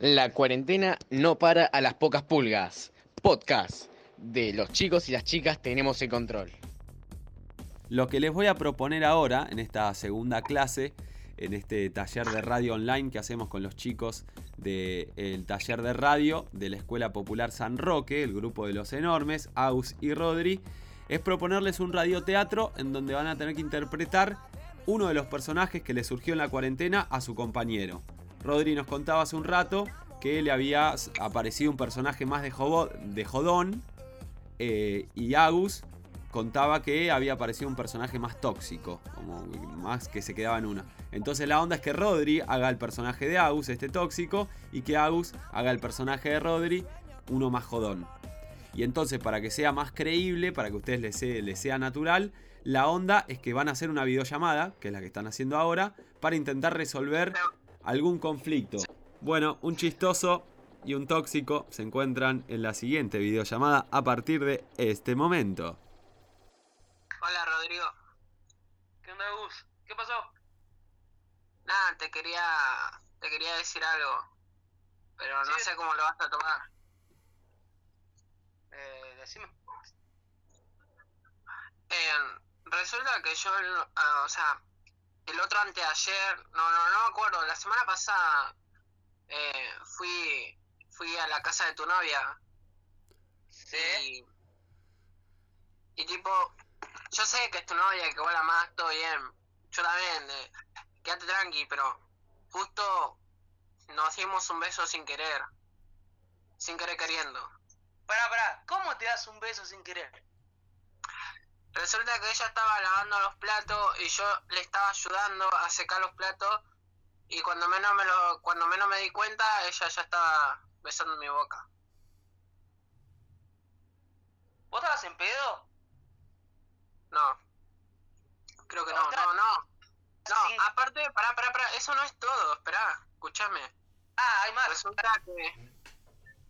La cuarentena no para a las pocas pulgas. Podcast de los chicos y las chicas tenemos el control. Lo que les voy a proponer ahora, en esta segunda clase, en este taller de radio online que hacemos con los chicos del taller de radio de la Escuela Popular San Roque, el grupo de los enormes, Aus y Rodri, es proponerles un radioteatro en donde van a tener que interpretar uno de los personajes que le surgió en la cuarentena a su compañero. Rodri nos contaba hace un rato que le había aparecido un personaje más de, jodón eh, y Agus contaba que había aparecido un personaje más tóxico, como más que se quedaba en una. Entonces la onda es que Rodri haga el personaje de Agus, este tóxico, y que Agus haga el personaje de Rodri, uno más jodón. Y entonces para que sea más creíble, para que a ustedes sea, les sea natural, la onda es que van a hacer una videollamada, que es la que están haciendo ahora, para intentar resolver algún conflicto. Bueno, un chistoso y un tóxico se encuentran en la siguiente videollamada a partir de este momento. Hola Rodrigo. ¿Qué onda Gus? ¿Qué pasó? Nada, te quería te quería decir algo, pero no sé cómo lo vas a tomar. Eh, decime. Eh, resulta que yo, ah, o sea, el otro anteayer, no, no, no me acuerdo, la semana pasada eh, fui, fui a la casa de tu novia. Sí. Y, tipo, yo sé que es tu novia, que vuela más, todo bien. Yo también, eh, quédate tranqui, pero justo nos dimos un beso sin querer. Sin querer queriendo. Pará, pará, ¿cómo te das un beso sin querer? Resulta que ella estaba lavando los platos y yo le estaba ayudando a secar los platos y cuando menos me lo cuando menos me di cuenta ella ya estaba besando mi boca. ¿Vos estabas en pedo? No. Creo que no, no, no. No, aparte, pará, pará, pará, eso no es todo, esperá, escúchame. Ah, hay más. Resulta que...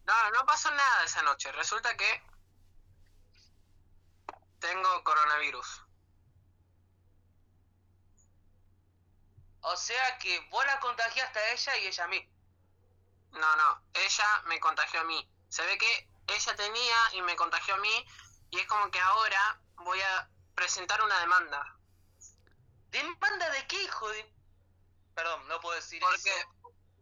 No, no pasó nada esa noche. Resulta que coronavirus. O sea que vos la contagiaste a ella y ella a mí. No, no, ella me contagió a mí. Se ve que ella tenía y me contagió a mí y es como que ahora voy a presentar una demanda. ¿Demanda de qué, hijo de...? Perdón, no puedo decir porque, eso.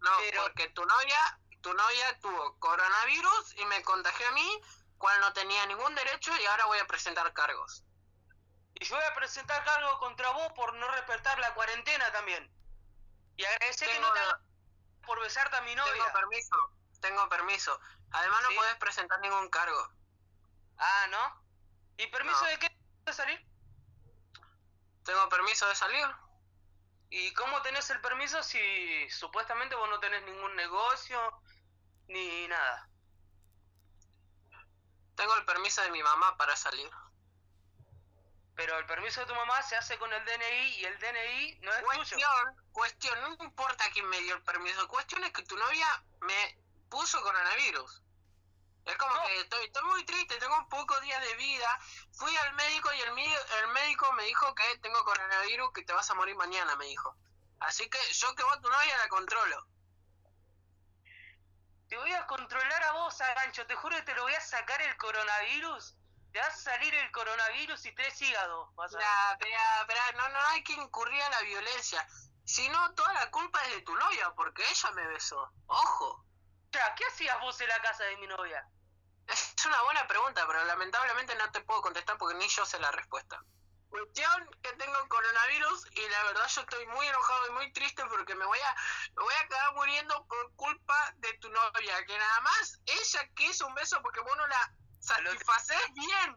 No, porque tu novia, tu novia tuvo coronavirus y me contagió a mí cual no tenía ningún derecho y ahora voy a presentar cargos. Y yo voy a presentar cargos contra vos por no respetar la cuarentena también. Y agradecer que no te por besarte a mi novia. Tengo permiso, tengo permiso. Además no puedes presentar ningún cargo. Ah, ¿no? ¿Y permiso de qué? ¿De salir? Tengo permiso de salir. ¿Y cómo tenés el permiso si supuestamente vos no tenés ningún negocio ni nada? Tengo el permiso de mi mamá para salir. Pero el permiso de tu mamá se hace con el DNI y el DNI no es cuestión, tuyo. Cuestión, no importa quién me dio el permiso. Cuestión es que tu novia me puso coronavirus. Es como que estoy, estoy, muy triste, tengo pocos días de vida. Fui al médico y el, el médico me dijo que tengo coronavirus, que te vas a morir mañana, me dijo. Así que yo que vos tu novia la controlo. Te voy a controlar a vos, Agancho. Te juro que te lo voy a sacar el coronavirus. Te va a salir el coronavirus y tres hígados. no, no hay que incurrir a la violencia. Si no, toda la culpa es de tu novia, porque ella me besó. Ojo. ¿qué hacías vos en la casa de mi novia? Es una buena pregunta, pero lamentablemente no te puedo contestar porque ni yo sé la respuesta. Cuestión que tengo coronavirus y la verdad yo estoy muy enojado y muy triste porque me voy a me voy a acabar muriendo por culpa de tu novia, que nada más ella quiso un beso porque vos no la satisfaces bien.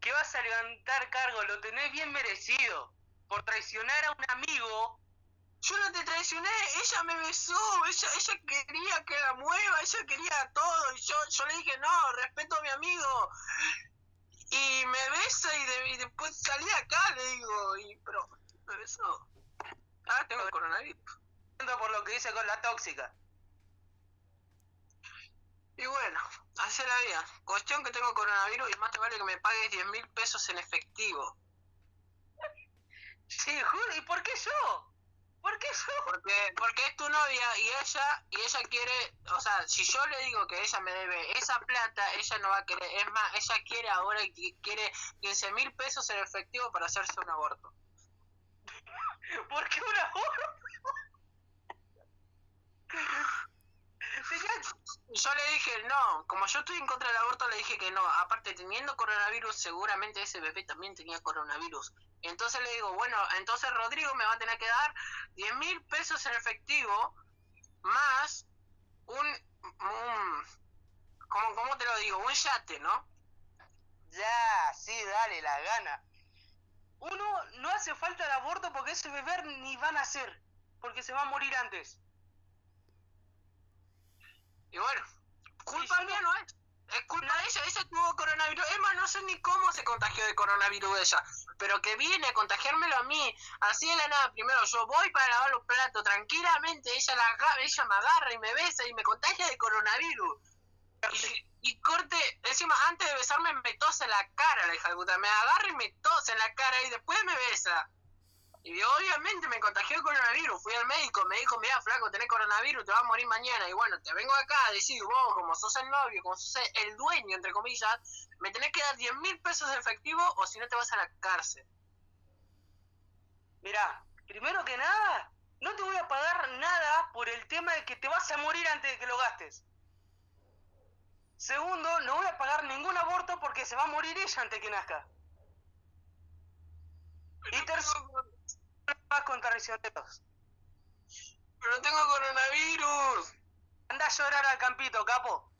¿Qué vas a levantar cargo? Lo tenés bien merecido. Por traicionar a un amigo. Yo no te traicioné, ella me besó, ella, ella quería que la mueva, ella quería todo, y yo, yo le dije, no, respeto a mi amigo y me besa y, después salí acá, le digo, y pero me besó. Ah, tengo coronavirus. por lo que dice con la tóxica. Y bueno, así la vida. Cuestión que tengo coronavirus y más te vale que me pagues 10 mil pesos en efectivo. Sí, ¿y por qué yo? ¿Por qué eso? Porque, porque es tu novia y ella, y ella quiere, o sea, si yo le digo que ella me debe esa plata, ella no va a querer, es más, ella quiere ahora quiere 15 mil pesos en efectivo para hacerse un aborto. ¿Por qué un aborto? Tenía- Y yo le dije, no, como yo estoy en contra del aborto, le dije que no. Aparte, teniendo coronavirus, seguramente ese bebé también tenía coronavirus. Entonces le digo, bueno, entonces Rodrigo me va a tener que dar 10 mil pesos en efectivo más un, un ¿cómo, ¿cómo te lo digo? Un yate, ¿no? Ya, sí, dale, la gana. Uno, no hace falta el aborto porque ese bebé ni va a nacer, porque se va a morir antes. Y bueno, culpa Sí, mía no- es. Es culpa de ella, ella tuvo coronavirus. Es más, no sé ni cómo se contagió de coronavirus ella. Pero que viene a contagiármelo a mí. Así de la nada, primero yo voy para lavar los platos tranquilamente. Ella, la, aga- ella me agarra y me besa y me contagia de coronavirus. Y, y corte, encima antes de besarme me tose en la cara la hija de puta. Me agarra y me tose en la cara y después me besa. Y obviamente me contagió el coronavirus. Fui al médico, me dijo, mira, flaco, tenés coronavirus, te vas a morir mañana. Y bueno, te vengo acá a decir, vos, como sos el novio, como sos el dueño, entre comillas, me tenés que dar 10 mil pesos de efectivo o si no te vas a la cárcel. Mirá, primero que nada, no te voy a pagar nada por el tema de que te vas a morir antes de que lo gastes. Segundo, no voy a pagar ningún aborto porque se va a morir ella antes que nazca. Y tercero, con traicioneros. Pero tengo coronavirus. Anda a llorar al campito, capo.